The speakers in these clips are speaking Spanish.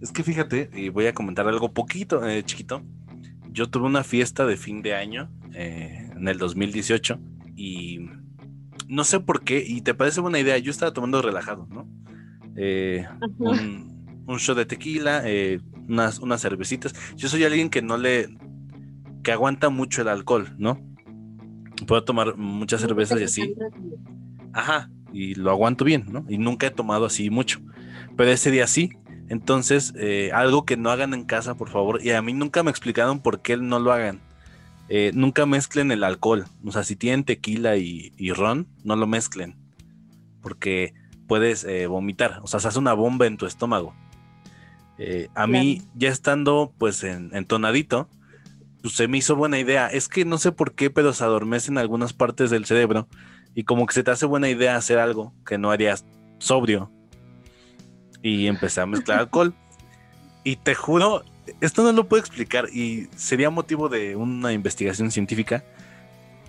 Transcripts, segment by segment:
Es que fíjate, y voy a comentar algo poquito, eh, chiquito. Yo tuve una fiesta de fin de año eh, en el 2018 y no sé por qué, y te parece buena idea, yo estaba tomando relajado, ¿no? Eh, un, un shot de tequila, unas, unas cervecitas. Yo soy alguien que no le, que aguanta mucho el alcohol, ¿no? Puedo tomar muchas cervezas y así. Ajá, y lo aguanto bien, ¿no? Y nunca he tomado así mucho. Pero ese día sí. Entonces, eh, algo que no hagan en casa, por favor. Y a mí nunca me explicaron por qué no lo hagan. Eh, nunca mezclen el alcohol. O sea, si tienen tequila y, ron, no lo mezclen. Porque puedes eh, vomitar. O sea, se hace una bomba en tu estómago. a mí, ya estando pues en, entonadito, pues se me hizo buena idea. Es que no sé por qué, pero se adormecen algunas partes del cerebro y como que se te hace buena idea hacer algo que no harías sobrio. Y empecé a mezclar alcohol. Y te juro, esto no lo puedo explicar y sería motivo de una investigación científica.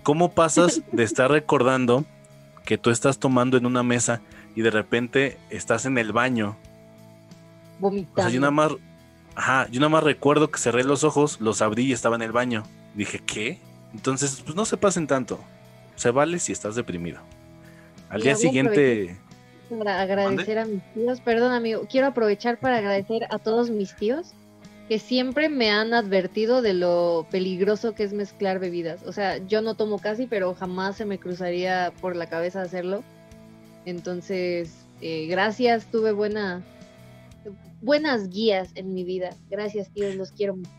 ¿Cómo pasas de estar recordando que tú estás tomando en una mesa y de repente estás en el baño? Vomitando. O sea, yo nada más, ajá, yo nada más recuerdo que cerré los ojos, los abrí y estaba en el baño. Dije, ¿qué? Entonces, pues no se pasen tanto se vale si estás deprimido. Al día siguiente... Para agradecer a mis tíos, perdón amigo, quiero aprovechar para agradecer a todos mis tíos que siempre me han advertido de lo peligroso que es mezclar bebidas. O sea, yo no tomo casi, pero jamás se me cruzaría por la cabeza hacerlo. Entonces, eh, gracias, tuve buena, buenas guías en mi vida. Gracias, tíos, los quiero mucho.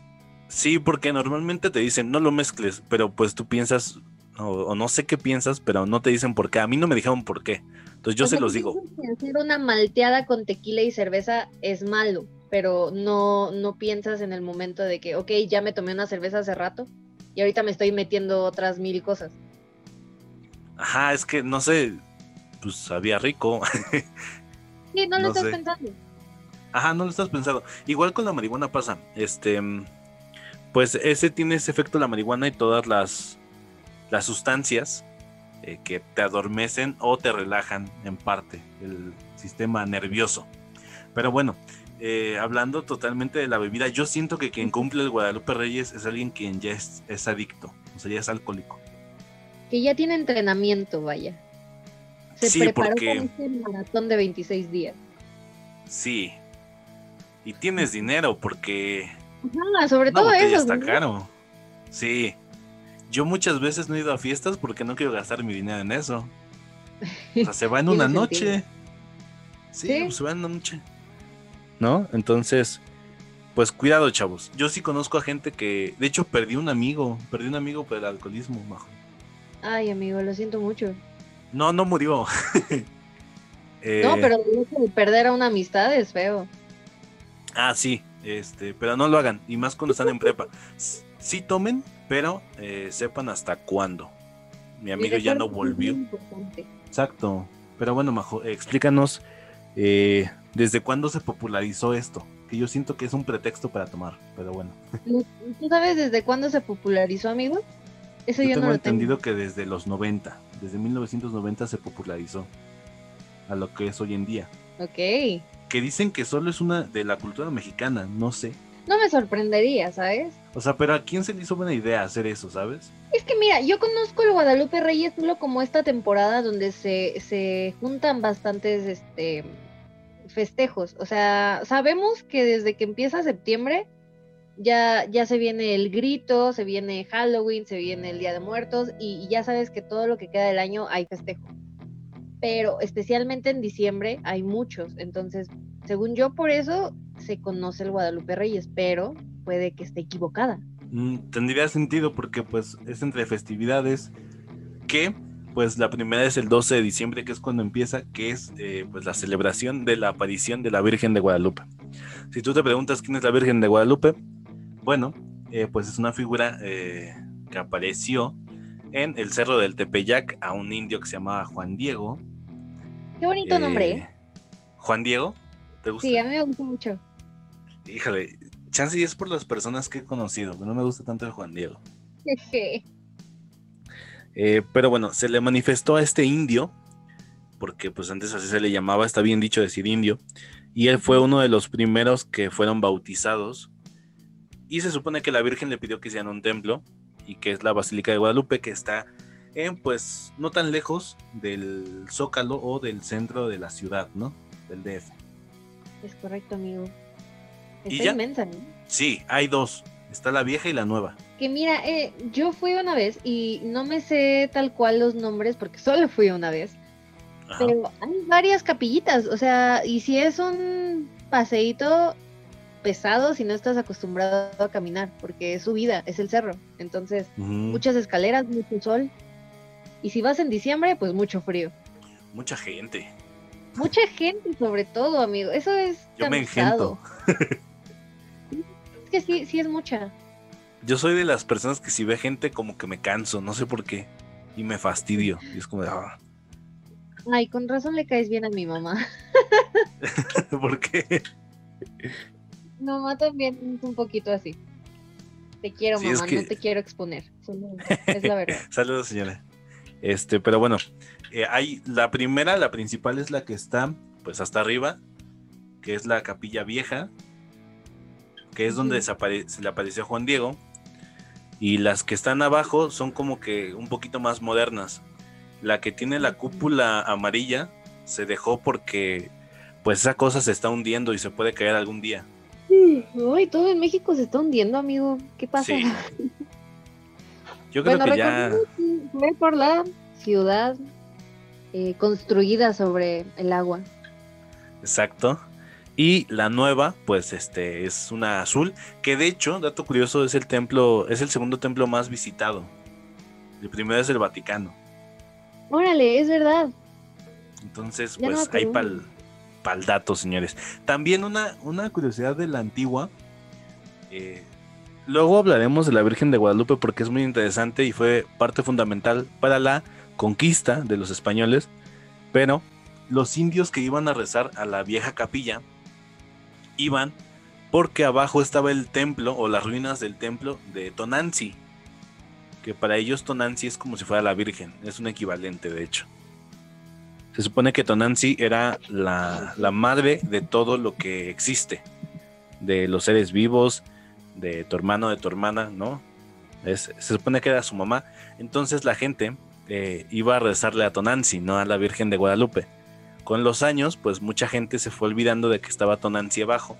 Sí, porque normalmente te dicen no lo mezcles, pero pues tú piensas, o, no sé qué piensas, pero no te dicen por qué. A mí no me dijeron por qué. Entonces yo se los digo. Hacer una malteada con tequila y cerveza es malo, pero no, no piensas en el momento de que, ok, ya me tomé una cerveza hace rato y ahorita me estoy metiendo otras mil cosas. Ajá, es que no sé, pues sabía rico. sí, no lo estás pensando. Ajá, no lo estás pensando. Igual con la marihuana pasa. Este, pues ese tiene ese efecto la marihuana y todas las las sustancias eh, que te adormecen o te relajan en parte el sistema nervioso. Pero bueno, eh, hablando totalmente de la bebida, yo siento que quien cumple el Guadalupe Reyes es alguien quien ya es, adicto, o sea, ya es alcohólico. Que ya tiene entrenamiento, vaya. Se sí, preparó porque... este maratón de 26 días. Sí. Y tienes dinero porque... sobre todo eso. Está caro. Sí. Yo muchas veces no he ido a fiestas porque no quiero gastar mi dinero en eso. O sea, se va en una noche. Sí, se va en una noche. ¿No? Entonces, pues cuidado, chavos. Yo sí conozco a gente que, de hecho, perdí un amigo. Perdí un amigo por el alcoholismo, majo. Ay, amigo, lo siento mucho. No, no murió. Eh, no, pero perder a una amistad es feo. Ah, sí, este, pero no lo hagan, y más cuando están en prepa. Sí tomen, pero eh, sepan hasta cuándo. Mi amigo ya no volvió. Exacto. Pero bueno, Majo, explícanos eh, desde cuándo se popularizó esto. Que yo siento que es un pretexto para tomar, pero bueno. ¿Tú sabes desde cuándo se popularizó, amigo? Eso yo, tengo entendido que desde los 90, desde 1990 se popularizó a lo que es hoy en día. Ok. Que dicen que solo es una de la cultura mexicana, no sé. No me sorprendería, ¿sabes? O sea, pero ¿a quién se le hizo buena idea hacer eso, sabes? Es que mira, yo conozco el Guadalupe Reyes solo como esta temporada donde se, se juntan bastantes este festejos. O sea, sabemos que desde que empieza septiembre ya, ya se viene el grito, se viene Halloween, se viene el Día de Muertos y, y ya sabes que todo lo que queda del año hay festejo. Pero especialmente en diciembre hay muchos. Entonces, según yo, por eso se conoce el Guadalupe Reyes, pero puede que esté equivocada. Mm, tendría sentido porque pues es entre festividades que pues la primera es el 12 de diciembre que es cuando empieza que es eh, pues la celebración de la aparición de la Virgen de Guadalupe. Si tú te preguntas quién es la Virgen de Guadalupe, bueno, eh, pues es una figura eh, que apareció en el cerro del Tepeyac a un indio que se llamaba Juan Diego. Qué bonito nombre. Juan Diego, ¿te gusta? Sí, a mí me gusta mucho. Híjole, chance es por las personas que he conocido, no me gusta tanto el Juan Diego. Eh, pero bueno, se le manifestó a este indio, porque pues antes así se le llamaba, está bien dicho decir indio, y él fue uno de los primeros que fueron bautizados. Y se supone que la Virgen le pidió que hicieran un templo y que es la Basílica de Guadalupe que está en pues no tan lejos del Zócalo o del centro de la ciudad, ¿no? Del DF. Es correcto, amigo. Está inmensa, ¿no? Sí, hay dos. Está la vieja y la nueva. Que mira, eh, yo fui una vez y no me sé tal cual los nombres porque solo fui una vez. Pero hay varias capillitas, o sea, y si es un paseíto pesado si no estás acostumbrado a caminar, porque es subida, es el cerro. Entonces, muchas escaleras, mucho sol. Y si vas en diciembre, pues mucho frío. Mucha gente. Mucha gente, sobre todo, amigo. Eso es. Yo me engento. que sí, sí es mucha. Yo soy de las personas que si ve gente como que me canso, no sé por qué. Y me fastidio. Y es como de. Ah". Ay, con razón le caes bien a mi mamá. ¿Por qué? mamá también es un poquito así. Te quiero, mamá, no te quiero exponer. Es la verdad. Saludos, señora. Este, pero bueno, eh, hay la primera, la principal es la que está, pues hasta arriba, que es la capilla vieja, que es donde se, le apareció Juan Diego. Y las que están abajo son como que un poquito más modernas. La que tiene la cúpula amarilla se dejó porque pues esa cosa se está hundiendo y se puede caer algún día. Uy, todo en México se está hundiendo, amigo. ¿Qué pasa? Yo creo que ya. Fue por la ciudad eh, construida sobre el agua. Exacto. Y la nueva, pues este, es una azul, que de hecho, dato curioso, es el templo, es el segundo templo más visitado. El primero es el Vaticano. Órale, es verdad. Entonces, pues hay pal, pal dato, señores. También una, una curiosidad de la antigua. Eh, luego hablaremos de la Virgen de Guadalupe porque es muy interesante y fue parte fundamental para la conquista de los españoles. Pero los indios que iban a rezar a la vieja capilla iban porque abajo estaba el templo o las ruinas del templo de Tonanzi. Que para ellos Tonanzi es como si fuera la Virgen, es un equivalente de hecho. Se supone que Tonanzi era la, madre de todo lo que existe, de los seres vivos, de tu hermano, de tu hermana, ¿no? se supone que era su mamá. Entonces la gente eh, iba a rezarle a Tonanzi, no a la Virgen de Guadalupe. Con los años, pues mucha gente se fue olvidando de que estaba Tonanzi abajo.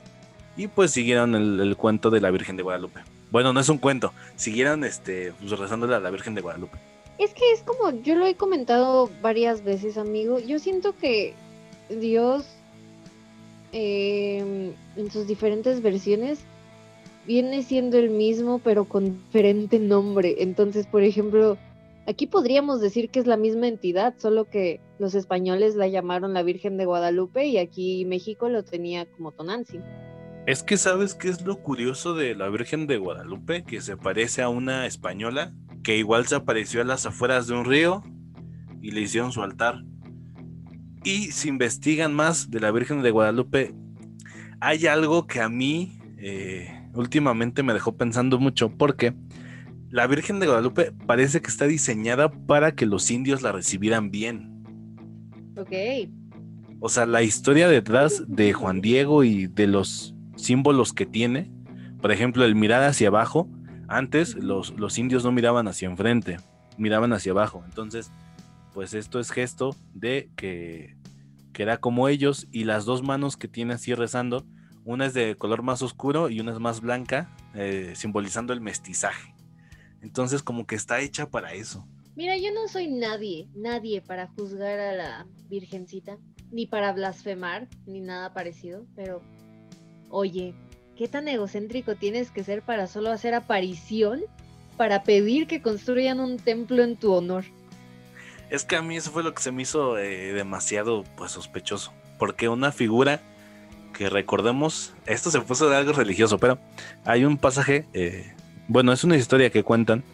Y pues siguieron el, cuento de la Virgen de Guadalupe. Bueno, no es un cuento, siguieron este, pues, rezándole a la Virgen de Guadalupe. Es que es como, yo lo he comentado varias veces, amigo. Yo siento que Dios, em, en sus diferentes versiones, viene siendo el mismo, pero con diferente nombre. Entonces, por ejemplo, aquí podríamos decir que es la misma entidad, solo que los españoles la llamaron la Virgen de Guadalupe y aquí México lo tenía como Tonanzi. Es que sabes qué es lo curioso de la Virgen de Guadalupe, que se parece a una española que igual se apareció a las afueras de un río y le hicieron su altar. Y si investigan más de la Virgen de Guadalupe, hay algo que a mí eh, últimamente me dejó pensando mucho porque la Virgen de Guadalupe parece que está diseñada para que los indios la recibieran bien. Ok. O sea, la historia detrás de Juan Diego y de los símbolos que tiene, por ejemplo, el mirar hacia abajo, antes los, los indios no miraban hacia enfrente, miraban hacia abajo. Entonces, pues esto es gesto de que, que era como ellos y las dos manos que tiene así rezando, una es de color más oscuro y una es más blanca, eh, simbolizando el mestizaje. Entonces como que está hecha para eso. Mira, yo no soy nadie, nadie para juzgar a la Virgencita, ni para blasfemar, ni nada parecido, pero oye, ¿Qué tan egocéntrico tienes que ser para solo hacer aparición para pedir que construyan un templo en tu honor? Es que a mí eso fue lo que se me hizo eh, demasiado pues sospechoso, porque una figura que recordemos, esto se puso de algo religioso, pero hay un pasaje, eh, bueno, es una historia que cuentan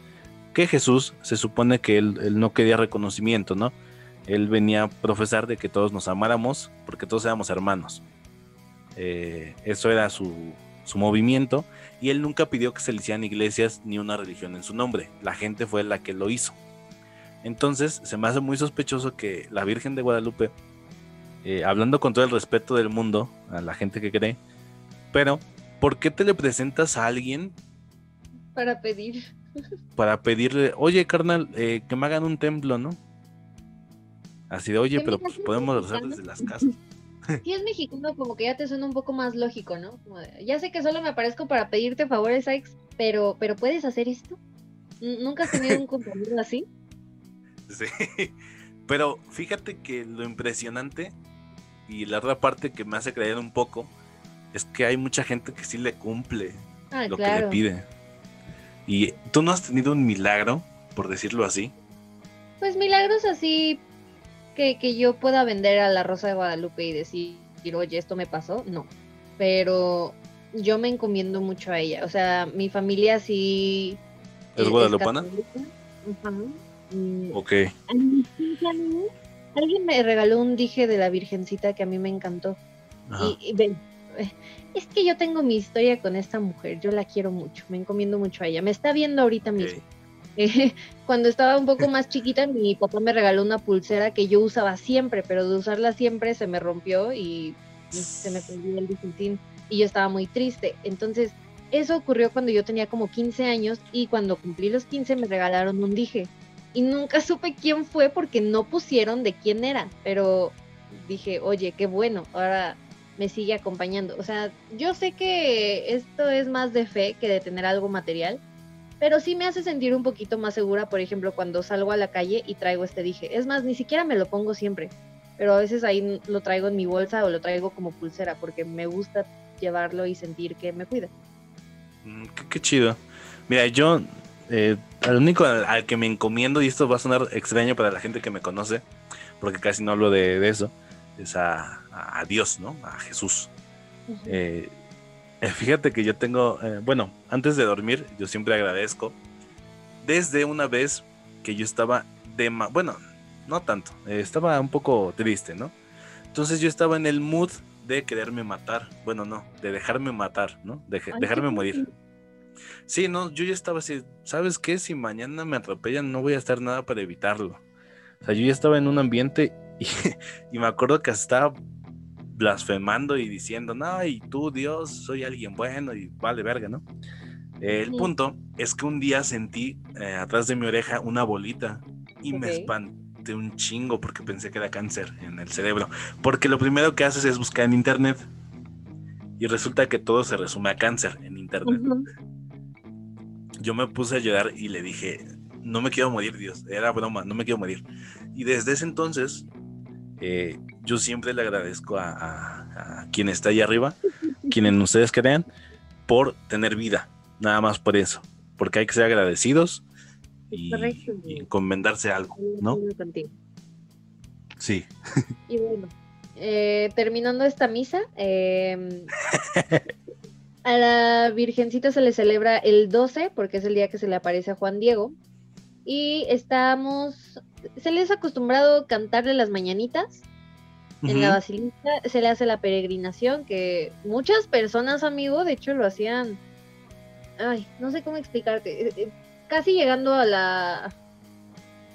que Jesús se supone que él, él, no quería reconocimiento, ¿no? Él venía a profesar de que todos nos amáramos porque todos éramos hermanos. Eh, eso era su, su movimiento y él nunca pidió que se le hicieran iglesias ni una religión en su nombre. La gente fue la que lo hizo. Entonces se me hace muy sospechoso que la Virgen de Guadalupe eh, hablando con todo el respeto del mundo a la gente que cree, pero ¿por qué te le presentas a alguien? Para pedir. Para pedirle, oye carnal, eh, que me hagan un templo, ¿no? Así de, oye, pero pues podemos hacer desde las casas. Si es mexicano, como que ya te suena un poco más lógico, ¿no? ya sé que solo me aparezco para pedirte favores, Alex, pero, pero ¿puedes hacer esto? ¿Nunca has tenido un compañero así? Sí, pero fíjate que lo impresionante y la otra parte que me hace creer un poco es que hay mucha gente que sí le cumple ah, lo que le pide. Y tú no has tenido un milagro, por decirlo así. Pues milagros así que, que yo pueda vender a la Rosa de Guadalupe y decir, oye, esto me pasó, no. Pero yo me encomiendo mucho a ella. O sea, mi familia sí. ¿Es guadalupana? Mm, ok. Alguien me regaló un dije de la Virgencita que a mí me encantó. Y, ven, eh, es que yo tengo mi historia con esta mujer, yo la quiero mucho, me encomiendo mucho a ella. Me está viendo ahorita mismo. cuando estaba un poco más chiquita, mi papá me regaló una pulsera que yo usaba siempre, pero de usarla siempre se me rompió y se me perdió el dijentín y yo estaba muy triste. Entonces, eso ocurrió cuando yo tenía como 15 años y cuando cumplí los 15 me regalaron un dije. Y nunca supe quién fue porque no pusieron de quién era, pero dije, oye, qué bueno, ahora me sigue acompañando. O sea, yo sé que esto es más de fe que de tener algo material, pero sí me hace sentir un poquito más segura, por ejemplo, cuando salgo a la calle y traigo este dije. Es más, ni siquiera me lo pongo siempre, pero a veces ahí lo traigo en mi bolsa o lo traigo como pulsera porque me gusta llevarlo y sentir que me cuida. Mm, qué, chido. Mira, yo, eh, al único al, que me encomiendo, y esto va a sonar extraño para la gente que me conoce, porque casi no hablo de, eso, es a, Dios, ¿no? A Jesús. Eh, fíjate que yo tengo, eh, bueno, antes de dormir, yo siempre agradezco. Desde una vez que yo estaba de, bueno, no tanto, eh, estaba un poco triste, ¿no? Entonces yo estaba en el mood de quererme matar, bueno, no, de dejarme matar, ¿no? De, dejarme morir. Sí, no, yo ya estaba así, ¿sabes qué? Si mañana me atropellan, no voy a hacer nada para evitarlo. O sea, yo ya estaba en un ambiente y, y me acuerdo que estaba blasfemando y diciendo, no, y tú, Dios, soy alguien bueno y vale verga, ¿no? El punto es que un día sentí eh, atrás de mi oreja una bolita y me espanté un chingo porque pensé que era cáncer en el cerebro. Porque lo primero que haces es buscar en internet y resulta que todo se resume a cáncer en internet. Yo me puse a llorar y le dije, no me quiero morir, Dios, era broma, no me quiero morir. Y desde ese entonces eh, yo siempre le agradezco a, quien está ahí arriba, quienes ustedes crean, por tener vida, nada más por eso, porque hay que ser agradecidos y, encomendarse algo, ¿no? Sí. Y bueno, eh, terminando esta misa, em, a la Virgencita se le celebra el 12, porque es el día que se le aparece a Juan Diego, y estamos se les ha acostumbrado cantarle las mañanitas. En la basílica se le hace la peregrinación, que muchas personas, amigo, de hecho lo hacían. Ay, no sé cómo explicarte. Eh, eh, casi llegando a la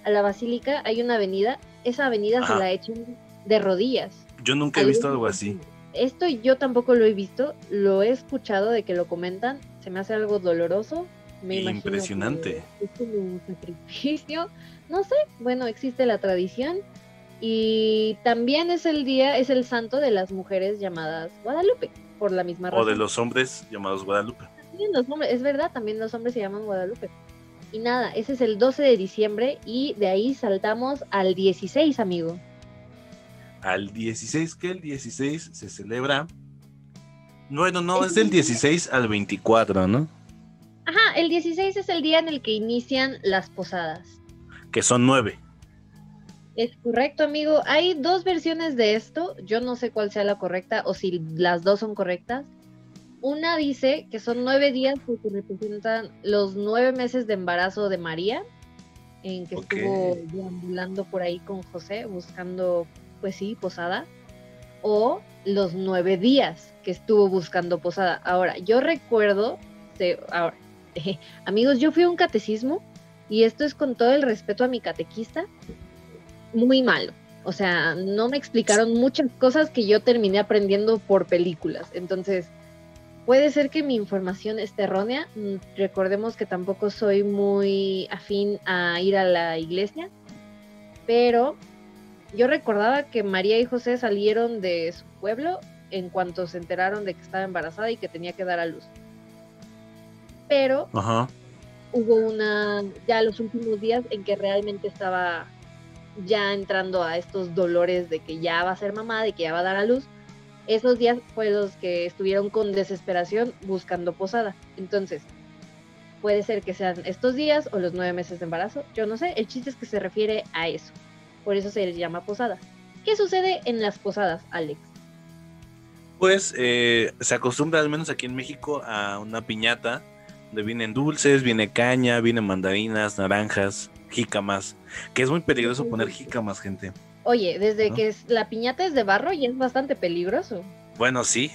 a la basílica hay una avenida. Esa avenida se la echan de rodillas. Yo nunca he visto algo así. Esto yo tampoco lo he visto, lo he escuchado de que lo comentan. Se me hace algo doloroso. Me Impresionante. es como un sacrificio no sé, bueno, existe la tradición y también es el día, es el santo de las mujeres llamadas Guadalupe, por la misma razón. O de los hombres llamados Guadalupe. es verdad, también los hombres se llaman Guadalupe. Y nada, ese es el 12 de diciembre y de ahí saltamos al 16, amigo. Al 16, que el 16 se celebra. Bueno, no, es del 16 al 24, ¿no? Ajá, el 16 es el día en el que inician las posadas que son nueve. Es correcto, amigo. Hay dos versiones de esto. Yo no sé cuál sea la correcta o si las dos son correctas. Una dice que son nueve días porque representan los nueve meses de embarazo de María, en que estuvo deambulando por ahí con José buscando, pues sí, posada. O los nueve días que estuvo buscando posada. Ahora, yo recuerdo, ahora, amigos, yo fui a un catecismo y esto es con todo el respeto a mi catequista, muy malo. O sea, no me explicaron muchas cosas que yo terminé aprendiendo por películas. Entonces, puede ser que mi información esté errónea. Mm, recordemos que tampoco soy muy afín a ir a la iglesia, pero yo recordaba que María y José salieron de su pueblo en cuanto se enteraron de que estaba embarazada y que tenía que dar a luz. Pero hubo una, ya los últimos días en que realmente estaba ya entrando a estos dolores de que ya va a ser mamá, de que ya va a dar a luz. Esos días fue los que estuvieron con desesperación buscando posada. Entonces, puede ser que sean estos días o los nueve meses de embarazo, yo no sé, el chiste es que se refiere a eso. Por eso se les llama posada. ¿Qué sucede en las posadas, Alex? Pues eh, se acostumbra, al menos aquí en México, a una piñata donde vienen dulces, viene caña, vienen mandarinas, naranjas, jícamas, que es muy peligroso poner jícamas, gente. Oye, desde que la piñata es de barro y es bastante peligroso. Bueno, sí.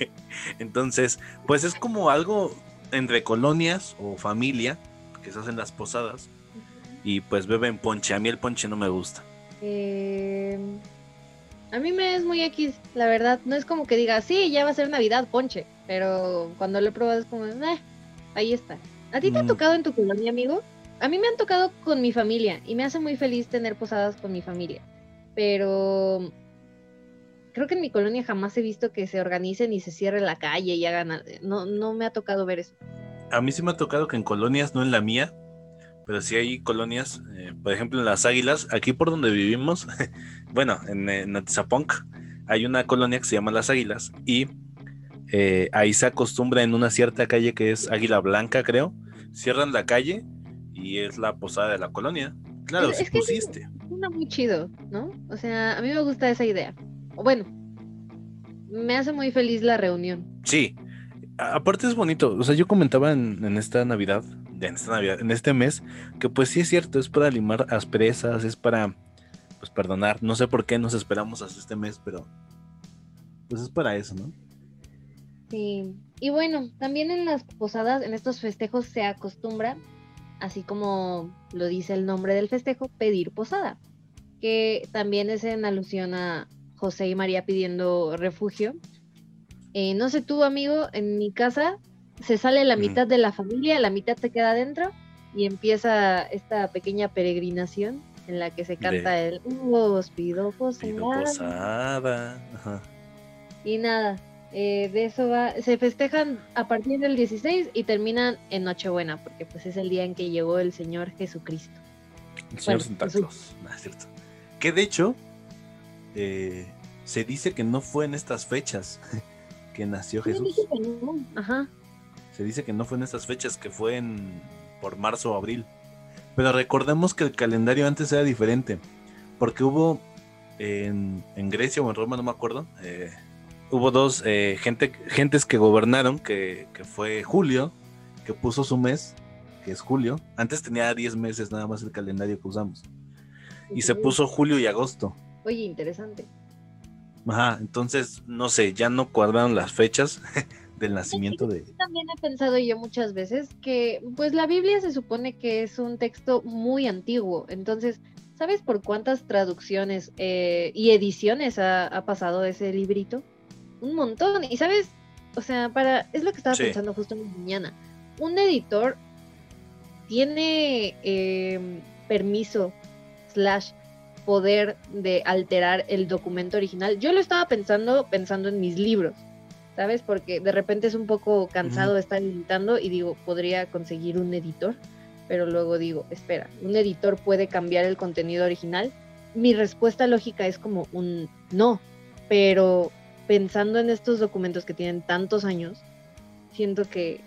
Entonces, pues es como algo entre colonias o familia que se hacen las posadas y pues beben ponche. A mí el ponche no me gusta. Eh, a mí me es muy X, la verdad. No es como que diga, sí, ya va a ser Navidad, ponche. Pero cuando lo he probado es como, eh, ahí está. ¿A ti te ha mm. tocado en tu colonia, amigo? A mí me han tocado con mi familia y me hace muy feliz tener posadas con mi familia. Pero creo que en mi colonia jamás he visto que se organicen y se cierre la calle y hagan. No, no me ha tocado ver eso. A mí sí me ha tocado que en colonias, no en la mía, pero sí hay colonias, eh, por ejemplo en las Águilas, aquí por donde vivimos, bueno, en, en hay una colonia que se llama Las Águilas y eh, ahí se acostumbra en una cierta calle que es Águila Blanca, creo, cierran la calle y es la posada de la colonia. Claro, si pusiste. Es muy chido, ¿no? O sea, a mí me gusta esa idea. Bueno, me hace muy feliz la reunión. Sí, aparte es bonito. O sea, yo comentaba en, en esta Navidad en esta Navidad, en este mes, que pues sí es cierto, es para limar asperezas, es para pues perdonar. No sé por qué nos esperamos hasta este mes, pero pues es para eso, ¿no? Sí. Y bueno, también en las posadas, en estos festejos se acostumbra, así como lo dice el nombre del festejo, pedir posada, que también es en alusión a José y María pidiendo refugio. Eh, no sé tú, amigo, en mi casa se sale la mitad de la familia, la mitad se queda adentro y empieza esta pequeña peregrinación en la que se canta el Os pido posada. Y nada, eh, de eso va, se festejan a partir del 16 y terminan en Nochebuena, porque pues es el día en que llegó el Señor Jesucristo. El Señor Santa Claus, es cierto. Que de hecho, eh, se dice que no fue en estas fechas que nació Jesús. Ajá. Se dice que no fue en estas fechas, que fue en por marzo o abril. Pero recordemos que el calendario antes era diferente, porque hubo en, Grecia o en Roma, no me acuerdo, eh, hubo dos eh, gente, gentes que gobernaron, que, fue Julio, que puso su mes, que es julio. Antes tenía 10 meses nada más el calendario que usamos. Y se puso julio y agosto. Oye, interesante. Ajá, entonces, no sé, ya no cuadraron las fechas. del nacimiento de... También he pensado yo muchas veces que pues la Biblia se supone que es un texto muy antiguo, entonces, ¿sabes por cuántas traducciones eh, y ediciones ha, pasado ese librito? Un montón, y sabes, o sea, para, es lo que estaba pensando justo mañana, un editor tiene em, permiso slash poder de alterar el documento original. Yo lo estaba pensando pensando en mis libros ¿sabes? Porque de repente es un poco cansado de estar editando y digo, podría conseguir un editor, pero luego digo, espera, ¿un editor puede cambiar el contenido original? Mi respuesta lógica es como un no, pero pensando en estos documentos que tienen tantos años, siento que,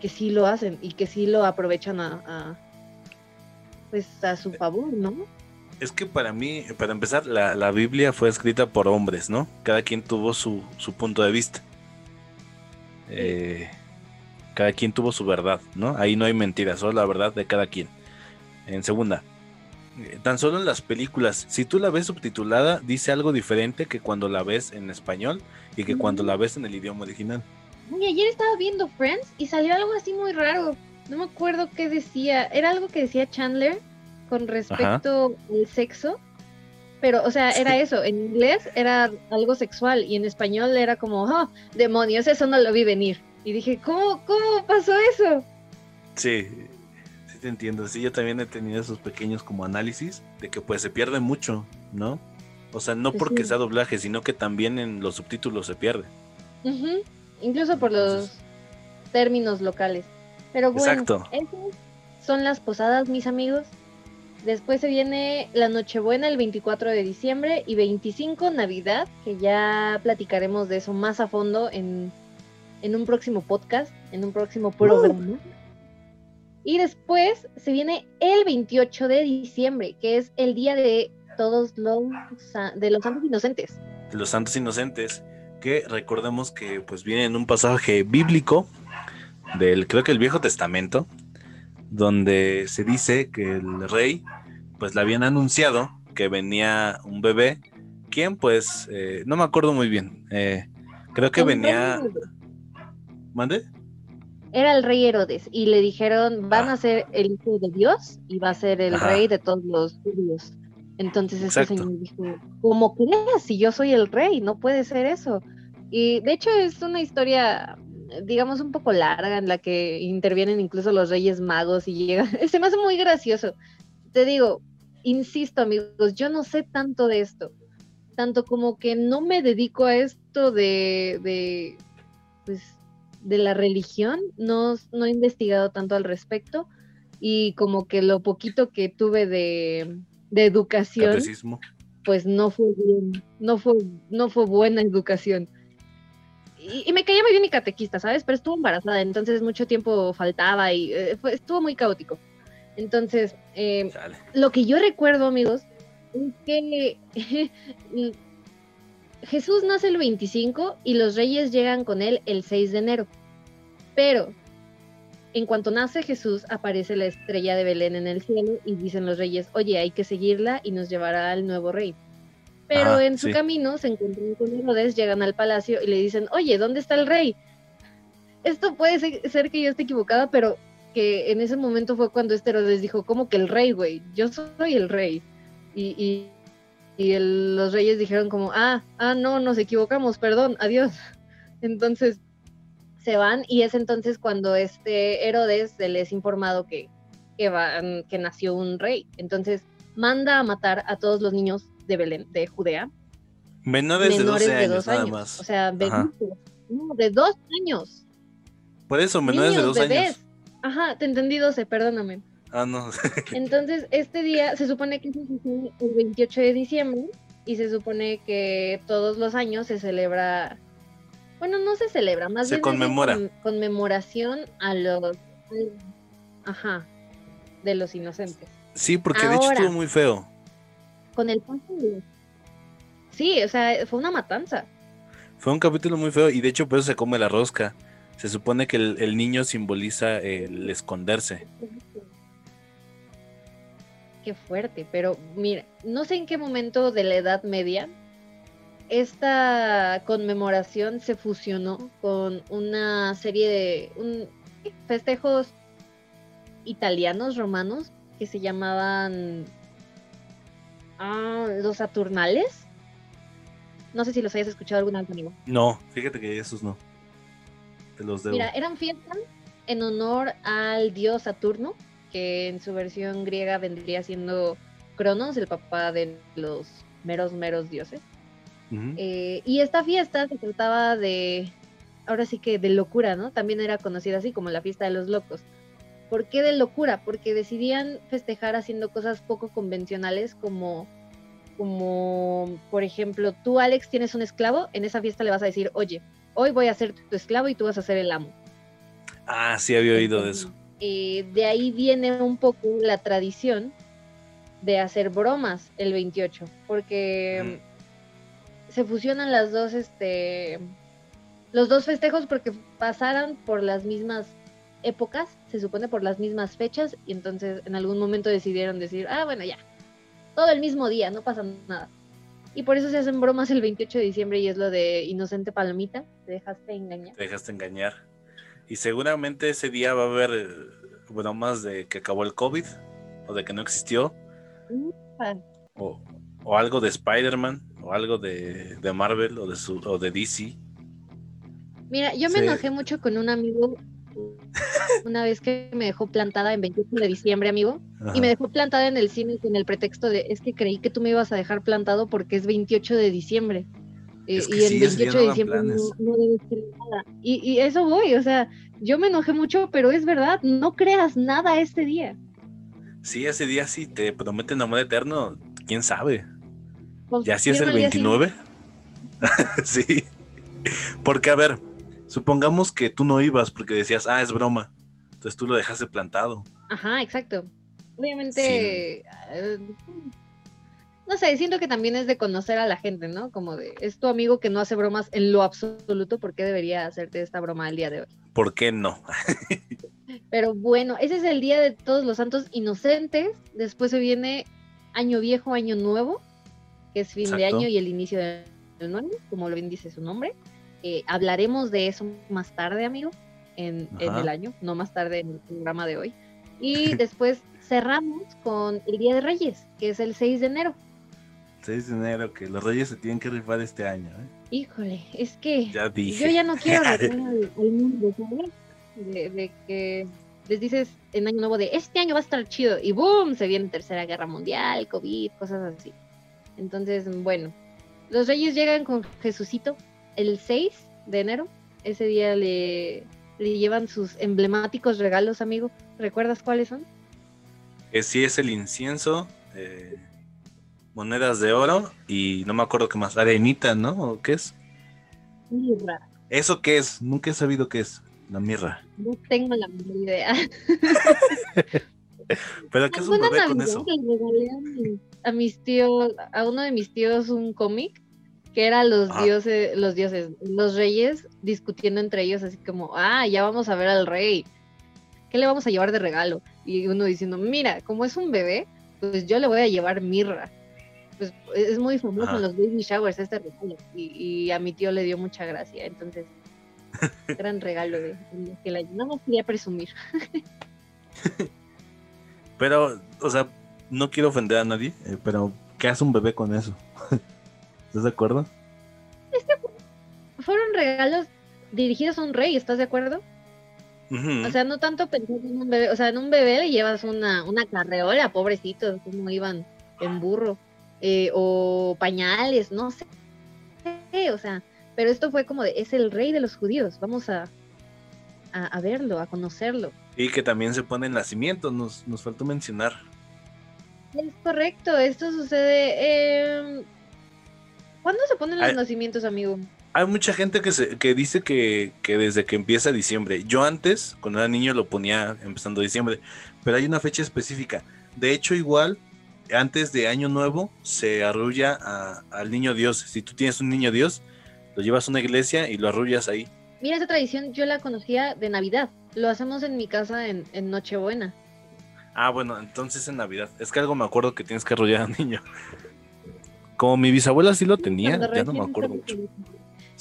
que sí lo hacen y que sí lo aprovechan a, pues a su favor, ¿no? Es que para mí, para empezar, la, la, Biblia fue escrita por hombres, ¿no? Cada quien tuvo su, su punto de vista. Eh, cada quien tuvo su verdad, ¿no? Ahí no hay mentiras, solo la verdad de cada quien. En segunda, eh, tan solo en las películas, si tú la ves subtitulada, dice algo diferente que cuando la ves en español y que cuando la ves en el idioma original. Y ayer estaba viendo Friends y salió algo así muy raro. No me acuerdo qué decía. Era algo que decía Chandler con respecto al sexo. pero, o sea, era eso. En inglés era algo sexual y en español era como, oh, demonios, eso no lo vi venir. Y dije, ¿cómo, cómo pasó eso? Sí te entiendo. Sí, yo también he tenido esos pequeños como análisis de que pues se pierde mucho, ¿no? O sea, no Pues porque sí. sea doblaje, sino que también en los subtítulos se pierde. Incluso por los términos locales. Pero bueno, Exacto. esas son las posadas, mis amigos. Después se viene la Nochebuena el 24 de diciembre y 25 Navidad, que ya platicaremos de eso más a fondo en, en un próximo podcast, en un próximo programa. Y después se viene el 28 de diciembre, que es el día de todos los de los santos inocentes. los santos inocentes, que recordemos que pues viene en un pasaje bíblico del, creo que el Viejo Testamento, donde se dice que el rey pues le habían anunciado que venía un bebé, quien pues, eh, no me acuerdo muy bien, eh, creo que venía, ¿mande? Era el rey Herodes y le dijeron, van Ah. a ser el hijo de Dios y va a ser el Ajá. rey de todos los judíos. Entonces este señor dijo, ¿cómo crees? Si yo soy el rey, no puede ser eso. Y de hecho es una historia, digamos, un poco larga en la que intervienen incluso los reyes magos y llegan. Se me hace muy gracioso. Te digo, insisto amigos, yo no sé tanto de esto. Tanto como que no me dedico a esto de, de pues, de la religión, no, no he investigado tanto al respecto y como que lo poquito que tuve de, de educación, Catecismo. pues no fue bien, no fue, no fue buena educación. Y, y me caía muy bien mi catequista, ¿sabes? Pero estuvo embarazada, entonces mucho tiempo faltaba y eh, fue- estuvo muy caótico. Entonces, eh, lo que yo recuerdo, amigos, es que Jesús nace el 25 y los reyes llegan con él el 6 de enero. Pero en cuanto nace Jesús, aparece la estrella de Belén en el cielo y dicen los reyes, oye, hay que seguirla y nos llevará al nuevo rey. Pero en su sí. camino se encuentran con Herodes, llegan al palacio y le dicen, oye, ¿dónde está el rey? Esto puede se- ser que yo esté equivocada, pero que en ese momento fue cuando este Herodes dijo, ¿cómo que el rey, güey? Yo soy el rey. Y, y, y el- los reyes dijeron como, ah, ah, no, nos equivocamos, perdón, adiós. Entonces se van y es entonces cuando este Herodes se les informado que, que, van- que nació un rey. Entonces manda a matar a todos los niños de Belén, de Judea, Menores, de menores 12 de años, dos nada años. más. O sea. No, de dos años. Por eso, menores de dos bebés. años. Ajá, te entendí 12, perdóname. Ah, no. Entonces, este día se supone que sucede el 28 de diciembre y se supone que todos los años se celebra, bueno, no se celebra, más Se bien es en conmemora. con- conmemoración a los, ajá, de los inocentes. Sí, porque de hecho estuvo muy feo. Con el Sí, o sea, fue una matanza. Fue un capítulo muy feo y de hecho por eso se come la rosca. Se supone que el, el niño simboliza el esconderse. Qué fuerte, pero mira, no sé en qué momento de la Edad Media esta conmemoración se fusionó con una serie de un- festejos italianos romanos que se llamaban ah, los Saturnales. No sé si los hayas escuchado alguna vez, amigo. No, fíjate que esos no. Te los debo. Mira, eran fiestas en honor al dios Saturno, que en su versión griega vendría siendo Cronos, el papá de los meros, meros dioses. Eh, y esta fiesta se trataba de, ahora sí que de locura, ¿no? También era conocida así como la fiesta de los locos. ¿Por qué de locura? Porque decidían festejar haciendo cosas poco convencionales como, como, por ejemplo, tú Alex tienes un esclavo, en esa fiesta le vas a decir, oye, hoy voy a ser tu esclavo y tú vas a ser el amo. Ah, sí había oído de eso. Eh, de ahí viene un poco la tradición de hacer bromas el 28, porque se fusionan las dos, este, los dos festejos porque pasaron por las mismas épocas, se supone por las mismas fechas, y entonces en algún momento decidieron decir, ah, bueno, ya, todo el mismo día, no pasa nada. Y por eso se hacen bromas el 28 de diciembre y es lo de inocente palomita, te dejaste engañar. Te dejaste engañar. Y seguramente ese día va a haber eh, bromas de que acabó el COVID o de que no existió. O, O algo de Spider-Man, o algo de, Marvel, o de, su, o de DC. Mira, yo me enojé mucho con un amigo una vez que me dejó plantada en 28 de diciembre, amigo, y me dejó plantada en el cine con el pretexto de, es que creí que tú me ibas a dejar plantado porque es 28 de diciembre. Y el 28 de diciembre no, no, debes creer nada. Y, y, eso voy, o sea, yo me enojé mucho, pero es verdad, no creas nada este día. Sí, ese día sí te prometen amor eterno, quién sabe. Pues, ¿Ya si es el 29? sí. Porque, a ver, supongamos que tú no ibas porque decías, ah, es broma. Entonces tú lo dejaste plantado. Ajá, exacto. Obviamente, eh, no sé, siento que también es de conocer a la gente, ¿no? Como de, es tu amigo que no hace bromas en lo absoluto, ¿por qué debería hacerte esta broma el día de hoy? ¿Por qué no? Pero bueno, ese es el día de todos los santos inocentes. Después se viene Año Viejo, Año Nuevo, que es fin de año y el inicio del nuevo, como lo bien dice su nombre. Eh, hablaremos de eso más tarde, amigo, en, en, el año, no más tarde en el programa de hoy. Y después cerramos con el Día de Reyes, que es el 6 de enero. 6 de enero, que los reyes se tienen que rifar este año. ¿eh? Híjole, es que yo ya no quiero al, mundo, De, de, que les dices en año nuevo de este año va a estar chido y boom, se viene tercera guerra mundial, COVID, cosas así. Entonces, bueno, los reyes llegan con Jesucito el 6 de enero. Ese día le, le llevan sus emblemáticos regalos, amigo. ¿Recuerdas cuáles son? Que sí es el incienso, eh, monedas de oro y no me acuerdo qué más, arenita, ¿no? ¿O qué es? Mirra. ¿Eso qué es? Nunca he sabido qué es, la mirra. No tengo la menor idea. ¿Pero qué es un bebé con eso? a mis tíos, a uno de mis tíos un cómic que era los dioses, los dioses, los reyes discutiendo entre ellos así como, ah, ya vamos a ver al rey. ¿Qué le vamos a llevar de regalo? Y uno diciendo, mira, como es un bebé, pues yo le voy a llevar mirra pues es muy famoso en los baby showers este regalo y, a mi tío le dio mucha gracia, entonces gran regalo de, que la no quería presumir. pero, o sea, no quiero ofender a nadie, eh, pero ¿qué hace un bebé con eso? ¿Estás de acuerdo? fueron regalos dirigidos a un rey, ¿estás de acuerdo? O sea, no tanto pensar en un bebé, o sea, en un bebé le llevas una, una carreola, pobrecitos, como iban en burro. Eh, o pañales, no sé, o sea, pero esto fue como de, es el rey de los judíos, vamos a, a, verlo, a conocerlo. Y que también se pone en nacimiento, nos, nos faltó mencionar. Es correcto, esto sucede... Em, ¿Cuándo se ponen los nacimientos, amigo? Hay mucha gente que, se, que dice que, que, desde que empieza diciembre. Yo antes, cuando era niño, lo ponía empezando diciembre, pero hay una fecha específica. De hecho, igual antes de Año Nuevo se arrulla al niño Dios. Si tú tienes un niño Dios, lo llevas a una iglesia y lo arrullas ahí. Mira, esa tradición yo la conocía de Navidad. Lo hacemos en mi casa en, Nochebuena. Ah, bueno, entonces en Navidad. Es que algo me acuerdo que tienes que arrullar al niño. Como mi bisabuela sí lo tenía, ya no me acuerdo mucho.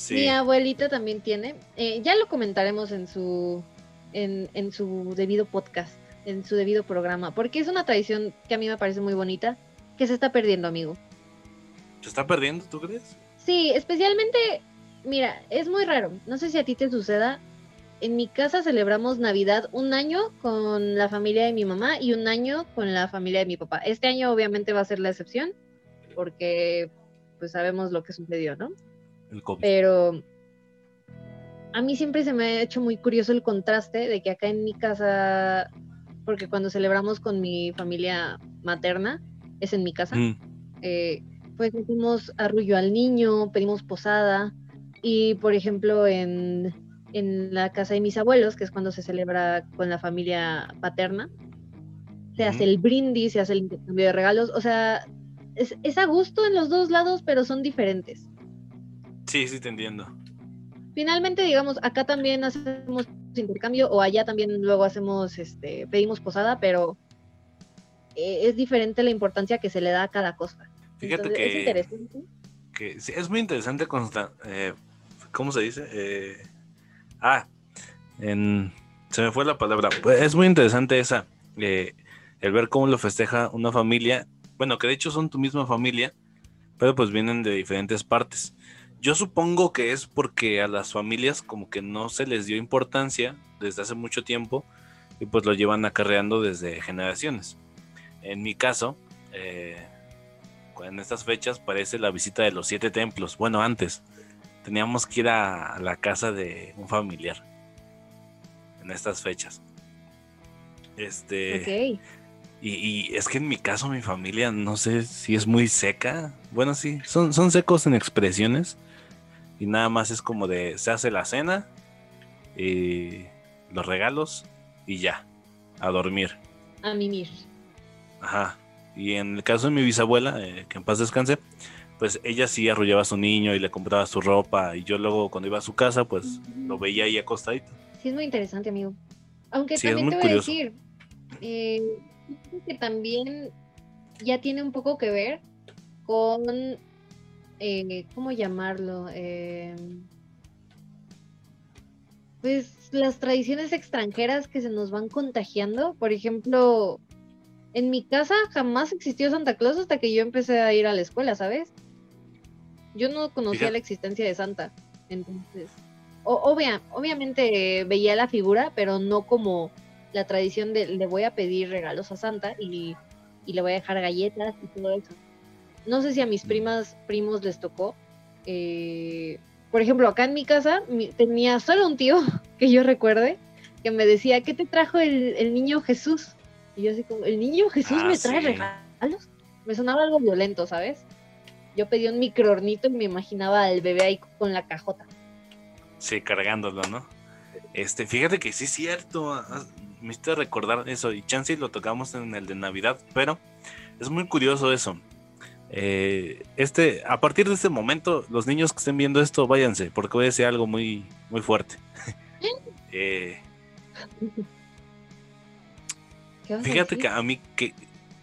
Mi abuelita también tiene. Eh, ya lo comentaremos en su, en, en su debido podcast en su debido programa, porque es una tradición que a mí me parece muy bonita, que se está perdiendo, amigo. ¿Se está perdiendo, tú crees? Sí, especialmente, mira, es muy raro, no sé si a ti te suceda, en mi casa celebramos Navidad un año con la familia de mi mamá y un año con la familia de mi papá. Este año obviamente va a ser la excepción, porque pues sabemos lo que sucedió, ¿no? El COVID. Pero a mí siempre se me ha hecho muy curioso el contraste de que acá en mi casa porque cuando celebramos con mi familia materna, es en mi casa, mm. eh, pues hicimos arrullo al niño, pedimos posada, y por ejemplo en, la casa de mis abuelos, que es cuando se celebra con la familia paterna, se hace el brindis, se hace el intercambio de regalos, o sea, es, es a gusto en los dos lados, pero son diferentes. Sí, sí, te entiendo. Finalmente, digamos, acá también hacemos intercambio o allá también luego hacemos, este, pedimos posada, pero eh, es diferente la importancia que se le da a cada cosa. Fíjate que es interesante. Que, es muy interesante, eh, ¿cómo se dice? Eh, ah, en, se me fue la palabra. Pues es muy interesante esa, el ver cómo lo festeja una familia, bueno, que de hecho son tu misma familia, pero pues vienen de diferentes partes. Yo supongo que es porque a las familias como que no se les dio importancia desde hace mucho tiempo y pues lo llevan acarreando desde generaciones. En mi caso, eh, en estas fechas parece la visita de los siete templos. Bueno, antes teníamos que ir a la casa de un familiar en estas fechas. Este. Y, es que en mi caso, mi familia, no sé si es muy seca. Bueno, sí, son, son secos en expresiones. Y nada más es como de se hace la cena, y los regalos y ya, a dormir. A mimir. Ajá. Y en el caso de mi bisabuela, eh, que en paz descanse, pues ella sí arrullaba a su niño y le compraba su ropa. Y yo luego cuando iba a su casa, pues lo veía ahí acostadito. Sí, es muy interesante, amigo. Aunque también te voy a decir, eh, que también ya tiene un poco que ver con, eh, ¿cómo llamarlo? Eh, pues las tradiciones extranjeras que se nos van contagiando. Por ejemplo, en mi casa jamás existió Santa Claus hasta que yo empecé a ir a la escuela, ¿sabes? Yo no conocía la existencia de Santa. Entonces, obvia, obviamente veía la figura, pero no como la tradición de le voy a pedir regalos a Santa y, le voy a dejar galletas y todo eso. No sé si a mis mm. primas, primos les tocó. Eh, por ejemplo, acá en mi casa tenía solo un tío que yo recuerde que me decía, ¿qué te trajo el, niño Jesús? Y yo así como, ¿el niño Jesús ah, me trae regalos? Me sonaba algo violento, ¿sabes? Yo pedí un microornito y me imaginaba al bebé ahí con la cajota. Sí, cargándolo, ¿no? Este, fíjate que sí es cierto. Me hiciste recordar eso. Y chance lo tocamos en el de Navidad. Pero es muy curioso eso. Eh, este, a partir de este momento, los niños que estén viendo esto, váyanse, porque voy a decir algo muy, muy fuerte. Eh, fíjate que a mí que,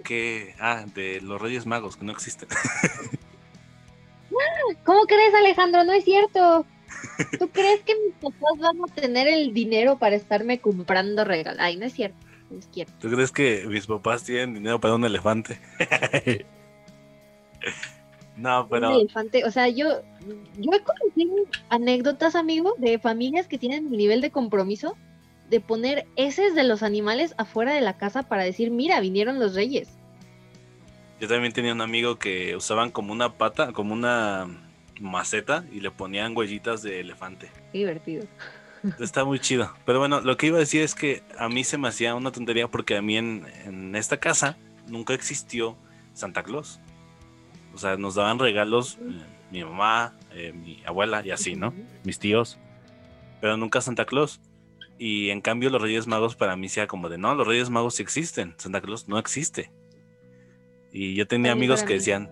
que, ah, de los Reyes Magos, que no existen. ¿Cómo crees, Alejandro? No es cierto. ¿Tú crees que mis papás van a tener el dinero para estarme comprando regalos? Ay, no es cierto. No es cierto. ¿Tú crees que mis papás tienen dinero para un elefante? No, pero. elefante, o sea, yo, yo he conocido anécdotas, amigo, de familias que tienen el nivel de compromiso de poner heces de los animales afuera de la casa para decir, mira, vinieron los reyes. Yo también tenía un amigo que usaban como una pata, como una maceta y le ponían huellitas de elefante. Qué divertido. Está muy chido. Pero bueno, lo que iba a decir es que a mí se me hacía una tontería porque a mí en, en esta casa nunca existió Santa Claus. O sea, nos daban regalos eh, mi mamá, eh, mi abuela y así, ¿no? Mis tíos. Pero nunca Santa Claus. Y en cambio los Reyes Magos para mí sea como de, no, los Reyes Magos sí existen, Santa Claus no existe. Y yo tenía amigos que decían,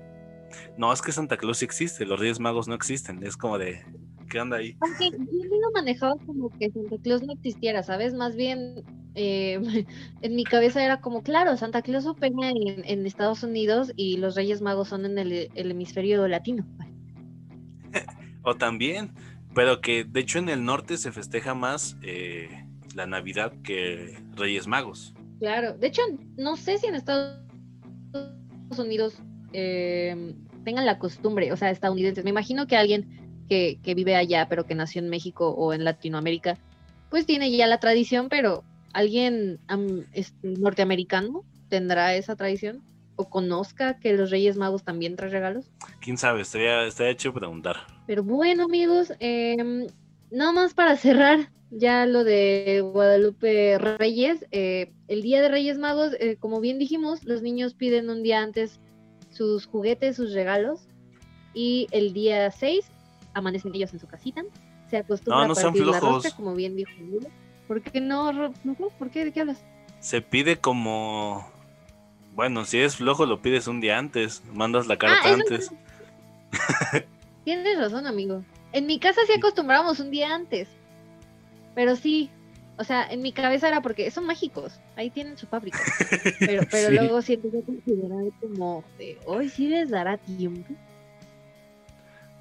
no, es que Santa Claus sí existe, los Reyes Magos no existen. Es como de, ¿qué onda ahí? Aunque yo lo manejaba como que Santa Claus no existiera, ¿sabes? Más bien eh, en mi cabeza era como, claro, Santa Claus opera en, Estados Unidos y los Reyes Magos son en el, hemisferio latino. o también, pero que de hecho en el norte se festeja más eh, la Navidad que Reyes Magos. Claro, de hecho no sé si en Estados Unidos eh, tengan la costumbre, o sea, estadounidenses, me imagino que alguien que, que vive allá pero que nació en México o en Latinoamérica, pues tiene ya la tradición, pero alguien este, norteamericano tendrá esa tradición o conozca que los Reyes Magos también traen regalos. Quién sabe, estaría, hecho preguntar. Pero bueno, amigos, eh, nada más para cerrar ya lo de Guadalupe Reyes, eh, el día de Reyes Magos, eh, como bien dijimos, los niños piden un día antes sus juguetes, sus regalos, y el día 6 amanecen ellos en su casita. Se acostumbran a partir la rosca, como bien dijo ¿Por qué no, ¿Por qué? ¿De qué hablas? Se pide como. Bueno, si es flojo, lo pides un día antes. Mandas la carta ah, antes. Tienes razón, amigo. En mi casa sí acostumbramos un día antes. Pero sí. O sea, en mi cabeza era porque son mágicos. Ahí tienen su fábrica. Pero, pero luego siento que considerar como hoy sí les dará tiempo.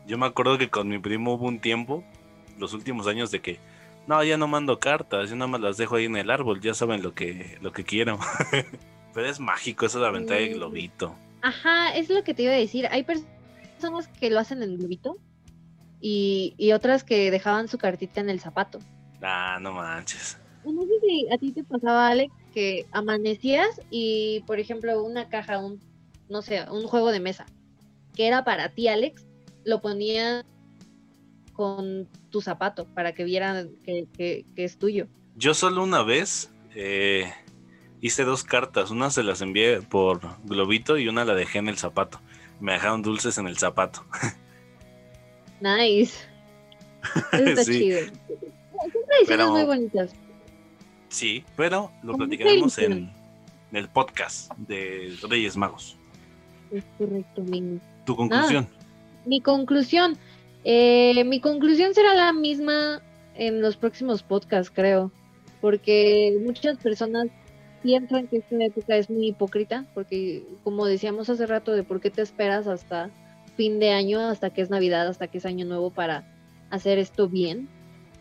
Yo me acuerdo que con mi primo hubo un tiempo, los últimos años, de que no, ya no mando cartas, yo nada más las dejo ahí en el árbol, ya saben lo que, lo que quiero. Pero es mágico eso de aventar el globito. Ajá, es lo que te iba a decir. Hay personas que lo hacen en globito y, y otras que dejaban su cartita en el zapato. Ah, no manches. No sé si a ti te pasaba, Alex, que amanecías y, por ejemplo, una caja, un, no sé, un juego de mesa, que era para ti, Alex, lo ponías con tu zapato para que vieran que, que- que es tuyo. Yo solo una vez eh, hice dos cartas. Una se las envié por globito y una la dejé en el zapato. Me dejaron dulces en el zapato. Nice. Eso está Sí. chido. Pero- muy bonitas. Sí, pero lo platicaremos en, el podcast de Reyes Magos. Es correcto, mi, Tu conclusión. mi conclusión. Eh, mi conclusión será la misma en los próximos podcasts, creo. Porque muchas personas piensan que esta época es muy hipócrita. Porque, como decíamos hace rato, de por qué te esperas hasta fin de año, hasta que es Navidad, hasta que es Año Nuevo para hacer esto bien.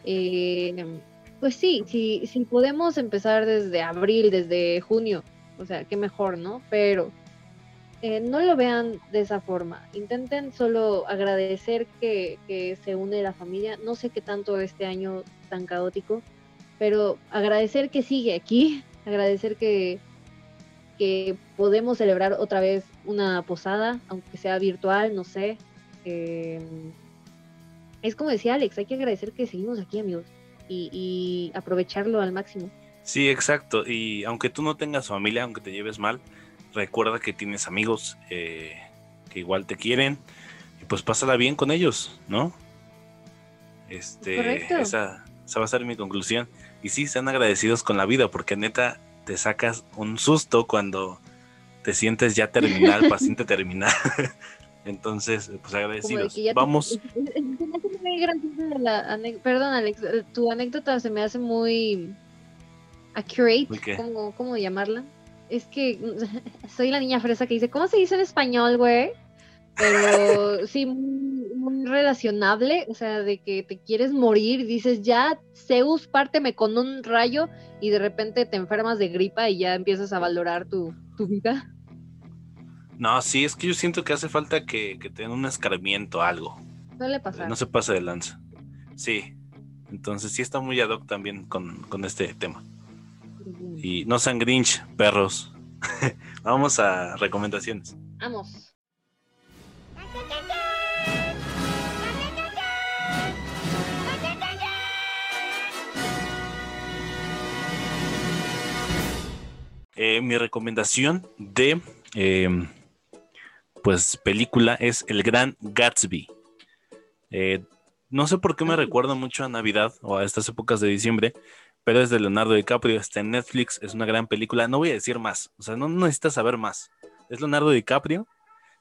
Eh, pues sí, si, podemos empezar desde abril, desde junio, o sea, qué mejor, ¿no? Pero eh, no lo vean de esa forma. Intenten solo agradecer que, se une la familia. No sé qué tanto este año tan caótico, pero agradecer que sigue aquí, agradecer que, que podemos celebrar otra vez una posada, aunque sea virtual, no sé. Eh, es como decía Alex, hay que agradecer que seguimos aquí, amigos, y aprovecharlo al máximo. Sí, exacto. Y aunque tú no tengas familia, aunque te lleves mal, recuerda que tienes amigos eh, que igual te quieren y pues pásala bien con ellos, ¿no? Este, Correcto. esa, esa va a ser mi conclusión. Y sí, sean agradecidos con la vida, porque neta te sacas un susto cuando te sientes ya terminal, paciente terminal. Entonces, pues agradecidos. te- Vamos. la Perdón, Alex, eh, tu anécdota se me hace muy accurate. ¿Cómo, ¿Cómo llamarla? Es que soy la niña fresa que dice, ¿cómo se dice en español, güey? Pero sí, muy, muy relacionable, o sea, de que te quieres morir, dices, ya, Zeus, párteme con un rayo y de repente te enfermas de gripa y ya empiezas a valorar tu, tu vida. No, sí, es que yo siento que hace falta que, que te den un escarmiento, algo. Suele pasar. No se pase de lanza. Sí. Entonces sí está muy ad hoc también con, con este tema. Y no sean grinch, perros. Vamos a recomendaciones. Vamos. Eh, mi recomendación de eh, pues película es El Gran Gatsby. Eh, no sé por qué me recuerda mucho a Navidad o a estas épocas de diciembre, pero es de Leonardo DiCaprio, está en Netflix, es una gran película. No voy a decir más, o sea, no necesitas saber más. Es Leonardo DiCaprio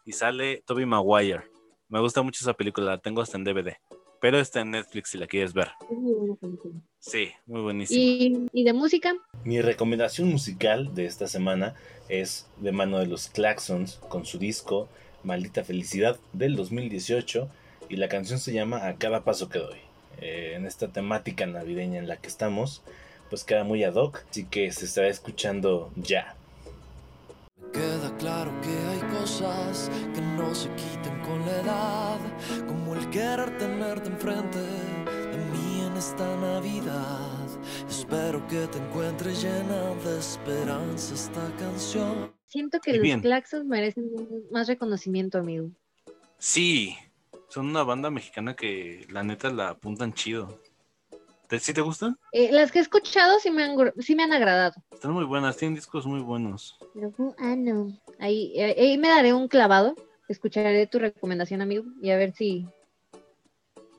y sale Toby Maguire. Me gusta mucho esa película, la tengo hasta en DVD, pero está en Netflix si la quieres ver. Es muy buena película. Sí, muy buenísimo. ¿Y, y de música? Mi recomendación musical de esta semana es de mano de los Claxons con su disco Maldita Felicidad del 2018 y la canción se llama A cada paso que doy. Eh, en esta temática navideña en la que estamos, pues queda muy ad hoc, así que se estará escuchando ya. Queda claro que hay cosas que no se quitan con la edad, como el querer tenerte enfrente de mí en esta Navidad. Espero que te encuentres llena de esperanza esta canción. Siento que los. Claxons merecen más reconocimiento, amigo. Sí, son una banda mexicana que la neta la apuntan chido. ¿Te, ¿Sí te gustan? Eh, las que he escuchado sí me han, sí me han agradado. Están muy buenas, tienen discos muy buenos. Ah, no. Ahí, eh, ahí me daré un clavado. Escucharé tu recomendación, amigo, y a ver si,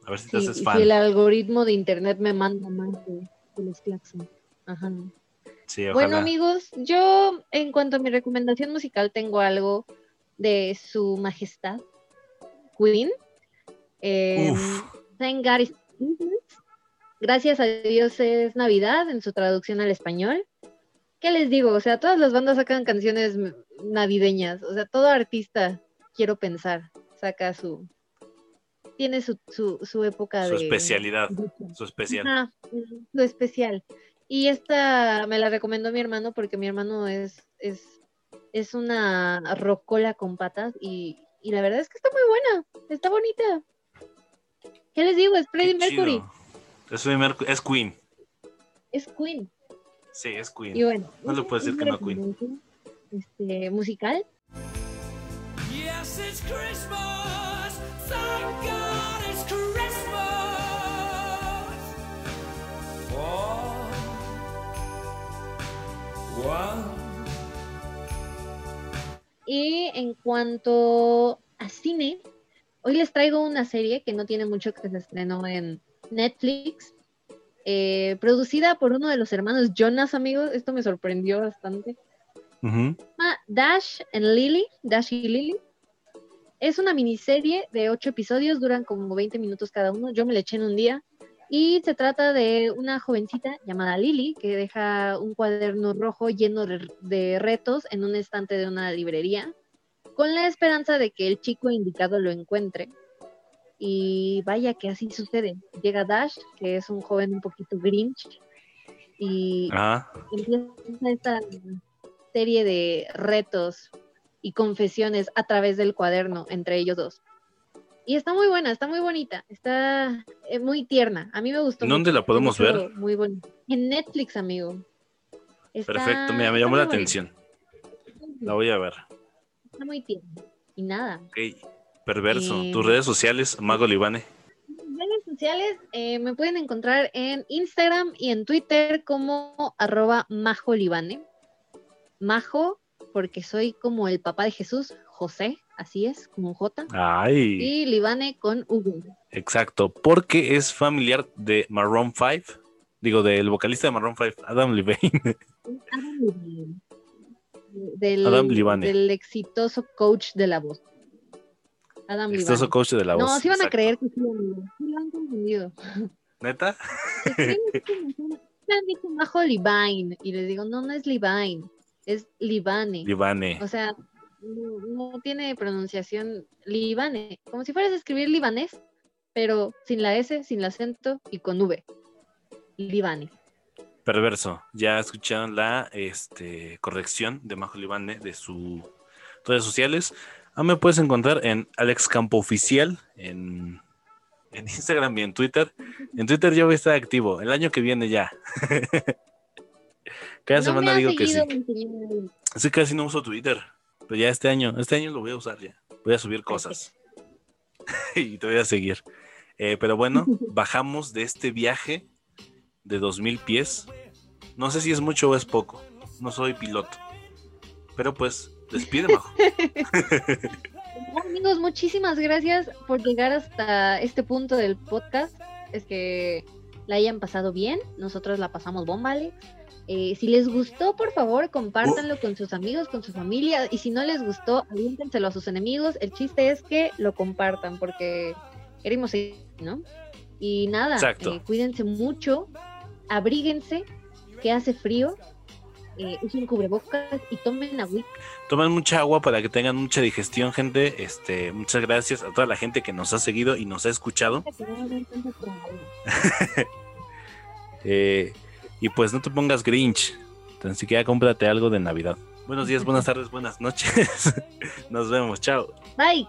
A ver si te si, haces si fan. el algoritmo de internet me manda más de, de los Claxons. Ajá. Sí, Bueno, amigos, yo en cuanto a mi recomendación musical tengo algo de su majestad, Queen. Eh. Thank God. Gracias a Dios es Navidad en su traducción al español. ¿Qué les digo? O sea, todas las bandas sacan canciones navideñas. O sea, todo artista, quiero pensar, saca su... Tiene su, su, su época Su de... especialidad, de- su especial. Ujú, lo especial. Y esta me la recomendó mi hermano porque mi hermano es, es, es una rocola con patas y, y la verdad es que está muy buena, está bonita. ¿Qué les digo? Es Freddie Mercury. Es, es Queen. es Queen. Sí, es Queen. Y bueno, No le puedes decir que no Queen. Este, musical, Yes, it's Christmas. Thank God it's Christmas. For one. Y en cuanto a cine, hoy les traigo una serie que no tiene mucho que se estrenó en Netflix, eh, producida por uno de los hermanos Jonas, amigos. Esto me sorprendió bastante. Se llama Dash and Lily, Dash y Lily. Es una miniserie de ocho episodios, duran como 20 minutos cada uno. Yo me la eché en un día. Y se trata de una jovencita llamada Lily que deja un cuaderno rojo lleno de retos en un estante de una librería con la esperanza de que el chico indicado lo encuentre. Y vaya que así sucede. Llega Dash, que es un joven un poquito grinch, y Ah, empieza esta serie de retos y confesiones a través del cuaderno entre ellos dos. Y está muy buena, está muy bonita, está eh, muy tierna. A mí me gustó. ¿Dónde mucho, la podemos ver? Muy bonita. En Netflix, amigo. Está- perfecto. Mira, me llamó la atención. La voy a ver. Está muy tierna. Y nada. Ok. Perverso. Eh, Tus redes sociales, Mago Libane. redes sociales eh, me pueden encontrar en Instagram y en Twitter como arroba majolibane. Majo, porque soy como el papá de Jesús, José, así es, como J. Ay, Y Libane con V. exacto. Porque es familiar de Maroon 5. Digo, del vocalista de Maroon 5, Adam Levine. Adam Levine. Del, Adam del exitoso coach de la voz. Adam Exitoso coach de la voz. No, sí van a creer que sí, lo han confundido. ¿Neta? Me han dicho Majo Levine. Y les digo, no, no es Levine, es Libane. Libane. O sea, no, no tiene pronunciación libane, como si fueras a escribir libanés, pero sin la S, sin el acento y con V. Libane. Perverso. Ya escucharon la este, corrección de Majo Libane de sus redes sociales. Ah, me puedes encontrar en Alex Campo Oficial en, en Instagram y en Twitter. En Twitter yo voy a estar activo. El año que viene ya. Cada No semana digo que sí. Sí, casi no uso Twitter. Pero ya este año, este año lo voy a usar ya. Voy a subir cosas. y te voy a seguir. Eh, pero bueno, bajamos de este viaje de 2000 pies. No sé si es mucho o es poco. No soy piloto. Pero pues, despide, Majo. Amigos, muchísimas gracias por llegar hasta este punto del podcast. Es que la hayan pasado bien. Nosotros la pasamos bomba, Alex. Eh, si les gustó, por favor, compártanlo con sus amigos, con su familia. Y si no les gustó, aviéntenselo a sus enemigos. El chiste es que lo compartan porque queremos seguir, ¿no? Y nada, eh, cuídense mucho, abríguense, que hace frío, eh, usen cubrebocas y tomen agüita. Tomen mucha agua para que tengan mucha digestión, gente. Este, muchas gracias a toda la gente que nos ha seguido y nos ha escuchado. Eh, y pues no te pongas Grinch. Tan siquiera cómprate algo de Navidad. Buenos días, buenas tardes, buenas noches. Nos vemos, chao. Bye.